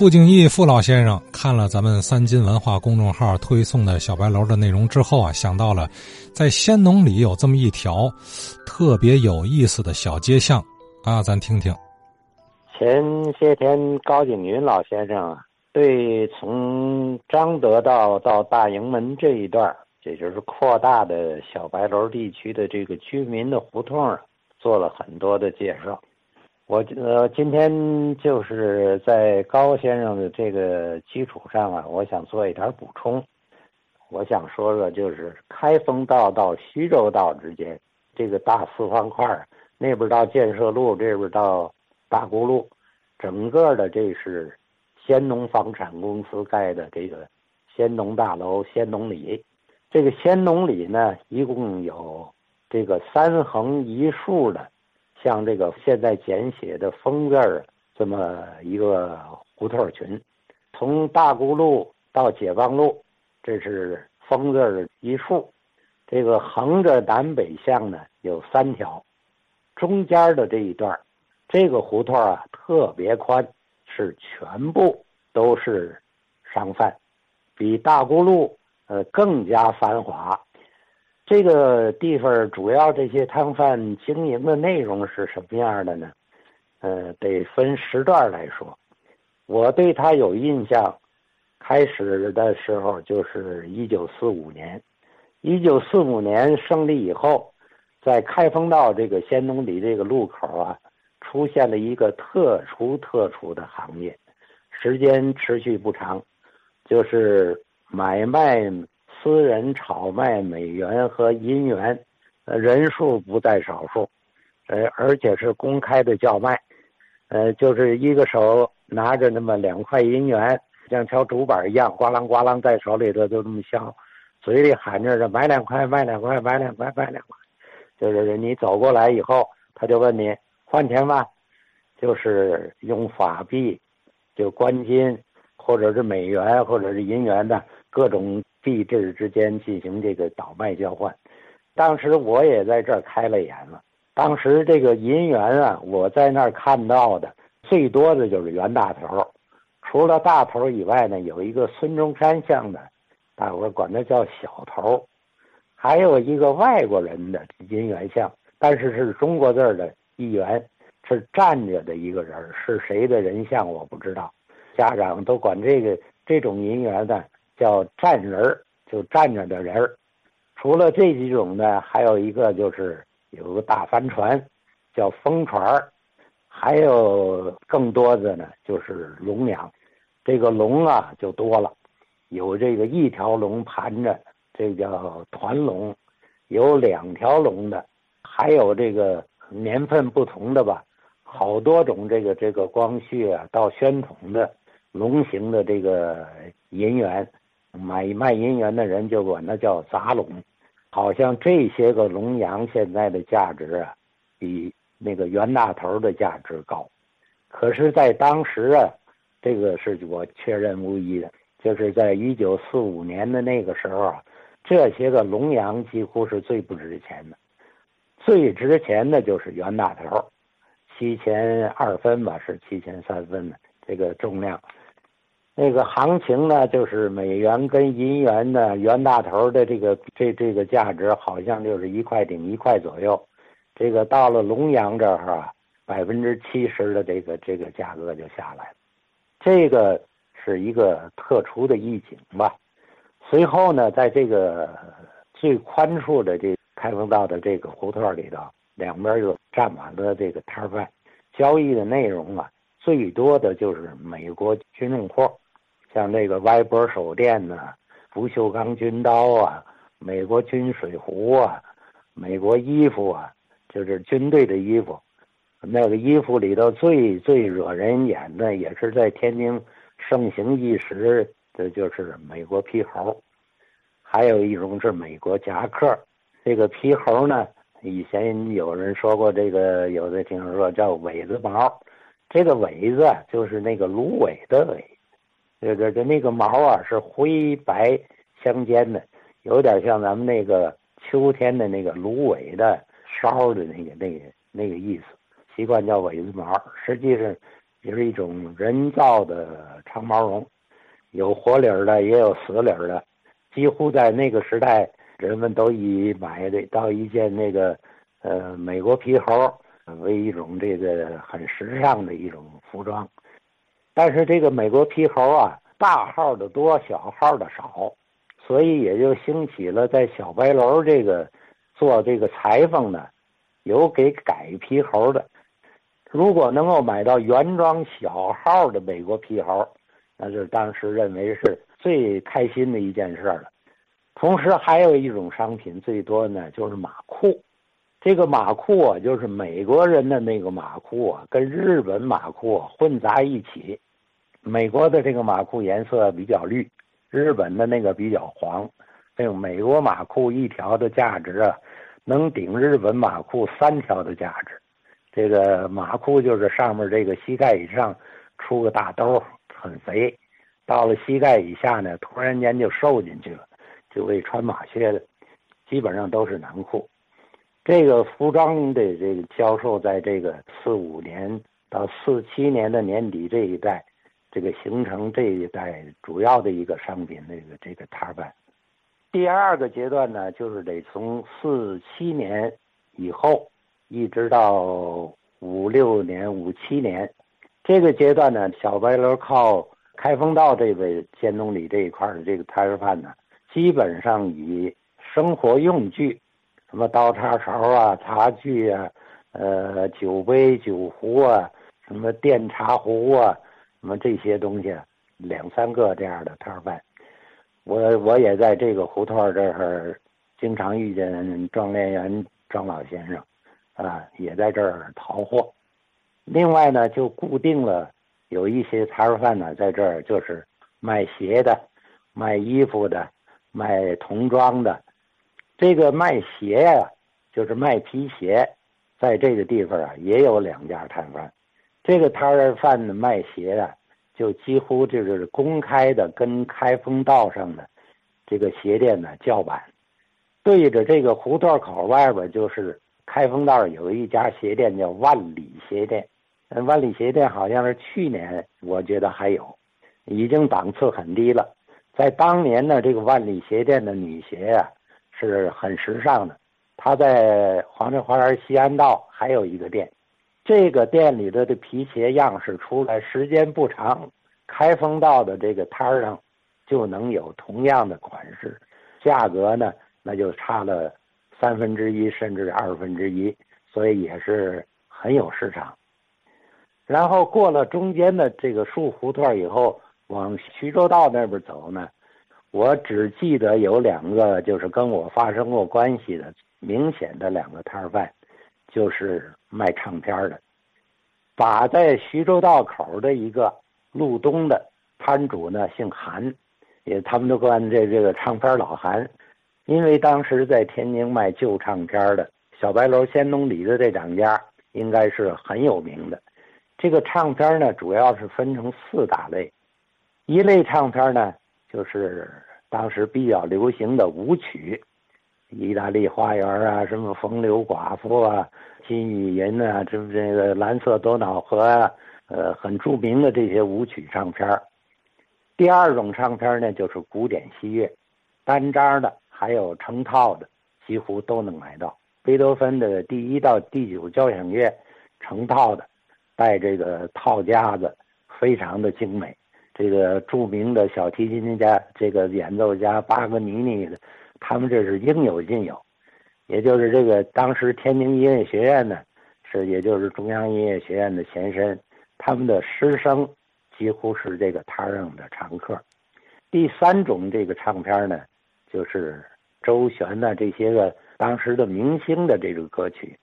傅敬义傅老先生看了咱们三金文化公众号推送的小白楼的内容之后啊，想到了在仙农里有这么一条特别有意思的小街巷啊，咱听听。前些天高景云老先生啊，对从张德道到大营门这一段，也就是扩大的小白楼地区的这个居民的胡同啊，做了很多的介绍。我呃，今天就是在高先生的这个基础上啊，我想做一点补充。我想说说，就是开封道到徐州道之间这个大四方块那边到建设路，这边到大沽路，整个的这是先农房产公司盖的这个先农大楼先农里。这个先农里呢，一共有这个三横一竖的。像这个现在简写的“封”字儿这么一个胡同群，从大沽路到解放路，这是“封”字儿一竖。这个横着南北向呢有三条，中间的这一段，这个胡同啊特别宽，是全部都是商贩，比大沽路呃更加繁华。这个地方主要这些摊贩经营的内容是什么样的呢？呃，得分时段来说。我对他有印象，开始的时候就是一九四五年。一九四五年胜利以后，在开封道这个先农里这个路口啊，出现了一个特殊特殊的行业，时间持续不长，就是买卖。私人炒卖美元和银元，呃，人数不在少数，呃，而且是公开的叫卖，呃，就是一个手拿着那么两块银元，像敲竹板一样，咣啷咣啷在手里头就这么敲，嘴里喊着“买两块，卖两块，买两块，卖两块”，就是你走过来以后，他就问你换钱吗？就是用法币，就关金，或者是美元，或者是银元的各种。币制之间进行这个倒卖交换，当时我也在这儿开了眼了。当时这个银元啊，我在那儿看到的最多的就是袁大头，除了大头以外呢，有一个孙中山像的，大伙管他叫小头，还有一个外国人的银元像，但是是中国字的一元，是站着的一个人，是谁的人像我不知道。家长都管这个这种银元的。叫站人儿，就站着的人儿。除了这几种呢，还有一个就是有个大帆船，叫风船儿。还有更多的呢，就是龙羊。这个龙啊就多了，有这个一条龙盘着，这叫团龙；有两条龙的，还有这个年份不同的吧，好多种这个这个光绪啊到宣统的龙形的这个银元。买卖银元的人就管它叫杂龙，好像这些个龙羊现在的价值啊，比那个袁大头的价值高。可是，在当时啊，这个是我确认无疑的，就是在一九四五年的那个时候啊，这些个龙羊几乎是最不值钱的，最值钱的就是袁大头，七千二分吧，是七千三分的这个重量。那个行情呢，就是美元跟银元的袁大头的这个这这个价值，好像就是一块顶一块左右。这个到了龙阳这儿啊，百分之七十的这个这个价格就下来了。这个是一个特殊的意境吧。随后呢，在这个最宽处的这开封道的这个胡同里头，两边又站满了这个摊贩，交易的内容啊，最多的就是美国军用货。像这个歪脖手电呐，不锈钢军刀啊，美国军水壶啊，美国衣服啊，就是军队的衣服。那个衣服里头最最惹人眼的，也是在天津盛行一时的，就是美国皮猴。还有一种是美国夹克。这个皮猴呢，以前有人说过，这个有的听说叫苇子毛。这个苇子就是那个芦苇的苇。这这这那个毛啊是灰白相间的，有点像咱们那个秋天的那个芦苇的梢的那个那个那个意思，习惯叫苇子毛，实际上也是一种人造的长毛绒，有活理儿的，也有死理儿的。几乎在那个时代，人们都以买的到一件那个呃美国皮猴为一种这个很时尚的一种服装。但是这个美国皮猴啊，大号的多，小号的少，所以也就兴起了在小白楼这个做这个裁缝的，有给改皮猴的。如果能够买到原装小号的美国皮猴，那就当时认为是最开心的一件事了。同时还有一种商品最多呢，就是马裤。这个马裤啊，就是美国人的那个马裤啊，跟日本马裤混杂一起。美国的这个马裤颜色比较绿，日本的那个比较黄。这个美国马裤一条的价值啊，能顶日本马裤三条的价值。这个马裤就是上面这个膝盖以上出个大兜，很肥。到了膝盖以下呢，突然间就瘦进去了，就为穿马靴的，基本上都是男裤。这个服装的这个销售，在这个四五年到四七年的年底这一代，这个形成这一代主要的一个商品那个这个摊贩。第二个阶段呢，就是得从四七年以后，一直到五六年、五七年，这个阶段呢，小白楼靠。开封道这位先农里这一块的这个摊贩呢，基本上以生活用具，什么刀叉勺啊、茶具啊、呃酒杯酒壶啊、什么电茶壶啊、什么这些东西，两三个这样的摊贩。我我也在这个胡同这儿经常遇见庄连元庄老先生，啊，也在这儿淘货。另外呢，就固定了。有一些摊贩呢，在这儿就是卖鞋的、卖衣服的、卖童装的。这个卖鞋呀，就是卖皮鞋，在这个地方啊，也有两家摊贩。这个摊贩子卖鞋啊，就几乎就是公开的跟开封道上的这个鞋店呢叫板。对着这个胡同口外边，就是开封道有一家鞋店，叫万里鞋店。万里鞋店好像是去年，我觉得还有，已经档次很低了。在当年呢，这个万里鞋店的女鞋呀是很时尚的。他在黄镇花园西安道还有一个店，这个店里头的皮鞋样式出来时间不长，开封道的这个摊上就能有同样的款式，价格呢那就差了三分之一甚至二分之一，所以也是很有市场。然后过了中间的这个树胡同以后，往徐州道那边走呢，我只记得有两个，就是跟我发生过关系的明显的两个摊贩，就是卖唱片的。把在徐州道口的一个路东的摊主呢，姓韩，也他们都管这这个唱片老韩，因为当时在天津卖旧唱片的小白楼先农里的这两家，应该是很有名的。这个唱片呢，主要是分成四大类，一类唱片呢，就是当时比较流行的舞曲，《意大利花园》啊，什么《风流寡妇》啊，《金玉银》啊，这这个《蓝色多瑙河》啊，呃，很著名的这些舞曲唱片。第二种唱片呢，就是古典西乐，单张的，还有成套的，几乎都能买到。贝多芬的第一到第九交响乐，成套的。带这个套夹子，非常的精美。这个著名的小提琴家，这个演奏家巴格尼尼的，他们这是应有尽有。也就是这个当时天津音乐学院呢，是也就是中央音乐学院的前身，他们的师生几乎是这个摊上的常客。第三种这个唱片呢，就是周璇的这些个当时的明星的这个歌曲。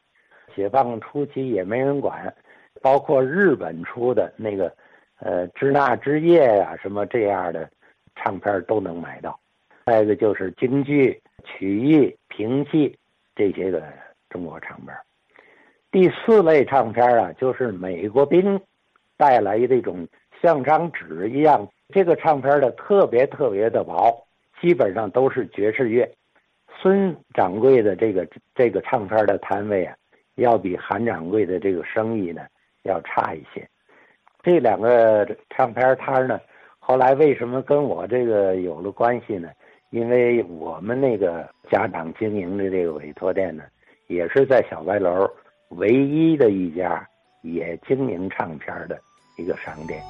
解放初期也没人管。包括日本出的那个，呃，支那之夜呀，什么这样的唱片都能买到。再一个就是京剧、曲艺、评戏这些个中国唱片。第四类唱片啊，就是美国兵带来的这种像张纸一样，这个唱片的特别特别的薄，基本上都是爵士乐。孙掌柜的这个这个唱片的摊位啊，要比韩掌柜的这个生意呢。要差一些，这两个唱片摊呢，后来为什么跟我这个有了关系呢？因为我们那个家长经营的这个委托店呢，也是在小白楼唯一的一家也经营唱片的一个商店。